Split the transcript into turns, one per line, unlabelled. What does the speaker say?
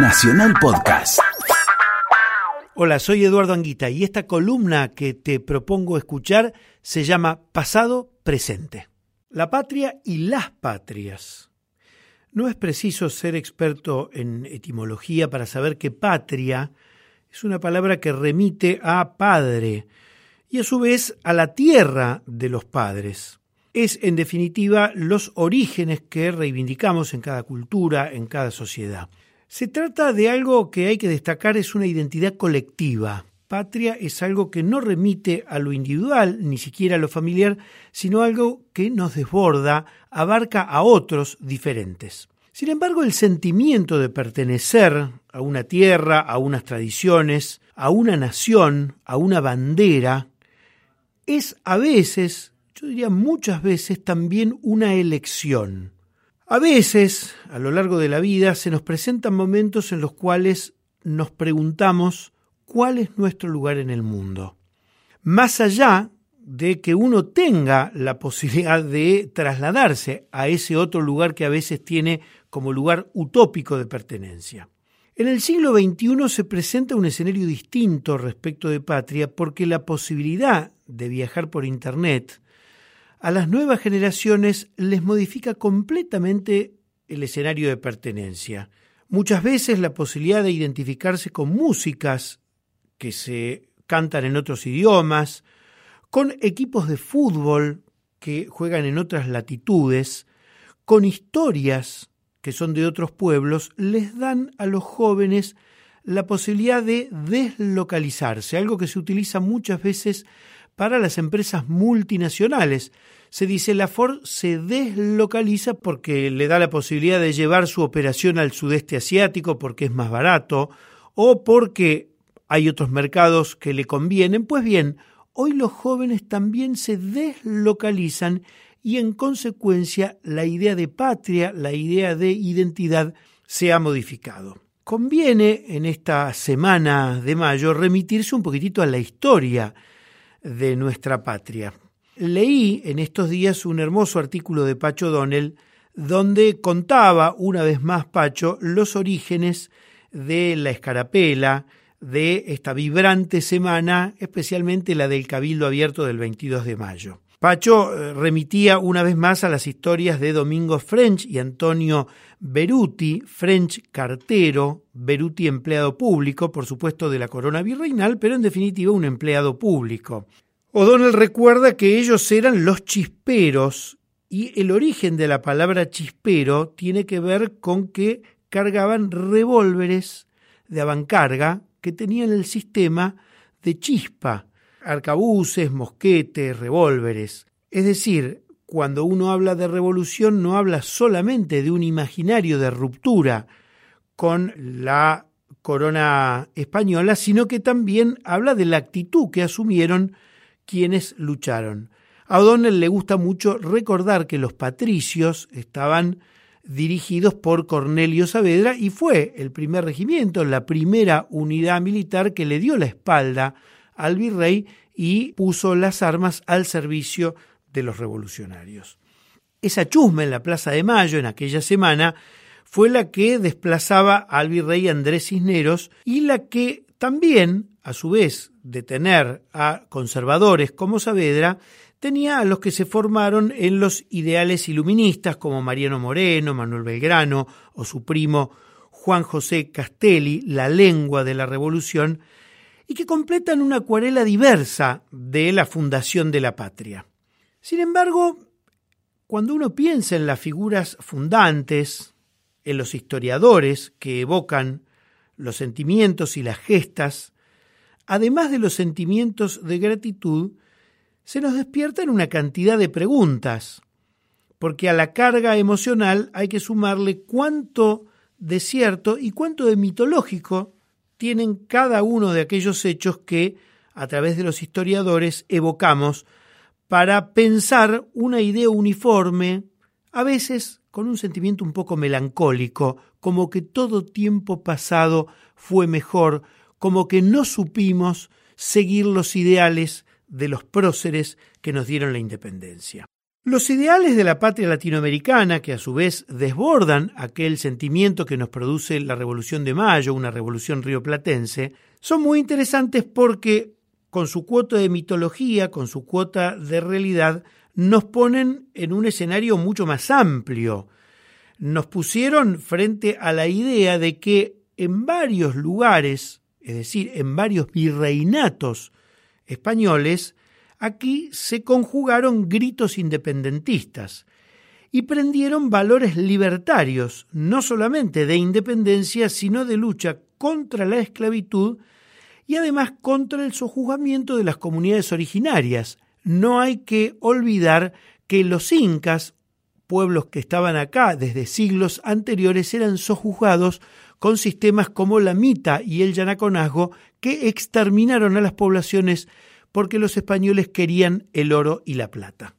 Nacional Podcast.
Hola, soy Eduardo Anguita y esta columna que te propongo escuchar se llama Pasado Presente. La patria y las patrias. No es preciso ser experto en etimología para saber que patria es una palabra que remite a padre y a su vez a la tierra de los padres. Es, en definitiva, los orígenes que reivindicamos en cada cultura, en cada sociedad. Se trata de algo que hay que destacar, es una identidad colectiva. Patria es algo que no remite a lo individual, ni siquiera a lo familiar, sino algo que nos desborda, abarca a otros diferentes. Sin embargo, el sentimiento de pertenecer a una tierra, a unas tradiciones, a una nación, a una bandera, es a veces, yo diría muchas veces, también una elección. A veces, a lo largo de la vida, se nos presentan momentos en los cuales nos preguntamos cuál es nuestro lugar en el mundo. Más allá de que uno tenga la posibilidad de trasladarse a ese otro lugar que a veces tiene como lugar utópico de pertenencia. En el siglo XXI se presenta un escenario distinto respecto de patria porque la posibilidad de viajar por Internet a las nuevas generaciones les modifica completamente el escenario de pertenencia. Muchas veces la posibilidad de identificarse con músicas que se cantan en otros idiomas, con equipos de fútbol que juegan en otras latitudes, con historias que son de otros pueblos, les dan a los jóvenes la posibilidad de deslocalizarse, algo que se utiliza muchas veces para las empresas multinacionales. Se dice la Ford se deslocaliza porque le da la posibilidad de llevar su operación al sudeste asiático porque es más barato o porque hay otros mercados que le convienen. Pues bien, hoy los jóvenes también se deslocalizan y en consecuencia la idea de patria, la idea de identidad se ha modificado. Conviene en esta semana de mayo remitirse un poquitito a la historia de nuestra patria. Leí en estos días un hermoso artículo de Pacho Donnell donde contaba una vez más Pacho los orígenes de la escarapela, de esta vibrante semana, especialmente la del Cabildo Abierto del 22 de mayo. Pacho eh, remitía una vez más a las historias de Domingo French y Antonio Beruti, French cartero, Beruti empleado público, por supuesto de la corona virreinal, pero en definitiva un empleado público. O'Donnell recuerda que ellos eran los chisperos y el origen de la palabra chispero tiene que ver con que cargaban revólveres de avancarga que tenían el sistema de chispa, arcabuces, mosquetes, revólveres. Es decir, cuando uno habla de revolución no habla solamente de un imaginario de ruptura con la corona española, sino que también habla de la actitud que asumieron quienes lucharon. A O'Donnell le gusta mucho recordar que los patricios estaban dirigidos por Cornelio Saavedra y fue el primer regimiento, la primera unidad militar que le dio la espalda al virrey y puso las armas al servicio de los revolucionarios. Esa chusma en la Plaza de Mayo en aquella semana fue la que desplazaba al virrey Andrés Cisneros y la que también, a su vez, de tener a conservadores como Saavedra, tenía a los que se formaron en los ideales iluministas como Mariano Moreno, Manuel Belgrano o su primo Juan José Castelli, la lengua de la revolución, y que completan una acuarela diversa de la fundación de la patria. Sin embargo, cuando uno piensa en las figuras fundantes, en los historiadores que evocan los sentimientos y las gestas, además de los sentimientos de gratitud, se nos despiertan una cantidad de preguntas, porque a la carga emocional hay que sumarle cuánto de cierto y cuánto de mitológico tienen cada uno de aquellos hechos que, a través de los historiadores, evocamos para pensar una idea uniforme, a veces con un sentimiento un poco melancólico, como que todo tiempo pasado fue mejor, como que no supimos seguir los ideales de los próceres que nos dieron la independencia. Los ideales de la patria latinoamericana, que a su vez desbordan aquel sentimiento que nos produce la Revolución de Mayo, una revolución rioplatense, son muy interesantes porque, con su cuota de mitología, con su cuota de realidad, nos ponen en un escenario mucho más amplio. Nos pusieron frente a la idea de que en varios lugares, es decir, en varios virreinatos españoles, aquí se conjugaron gritos independentistas y prendieron valores libertarios, no solamente de independencia, sino de lucha contra la esclavitud y además contra el sojuzgamiento de las comunidades originarias. No hay que olvidar que los incas, pueblos que estaban acá desde siglos anteriores, eran sojuzgados con sistemas como la mita y el yanaconazgo que exterminaron a las poblaciones porque los españoles querían el oro y la plata.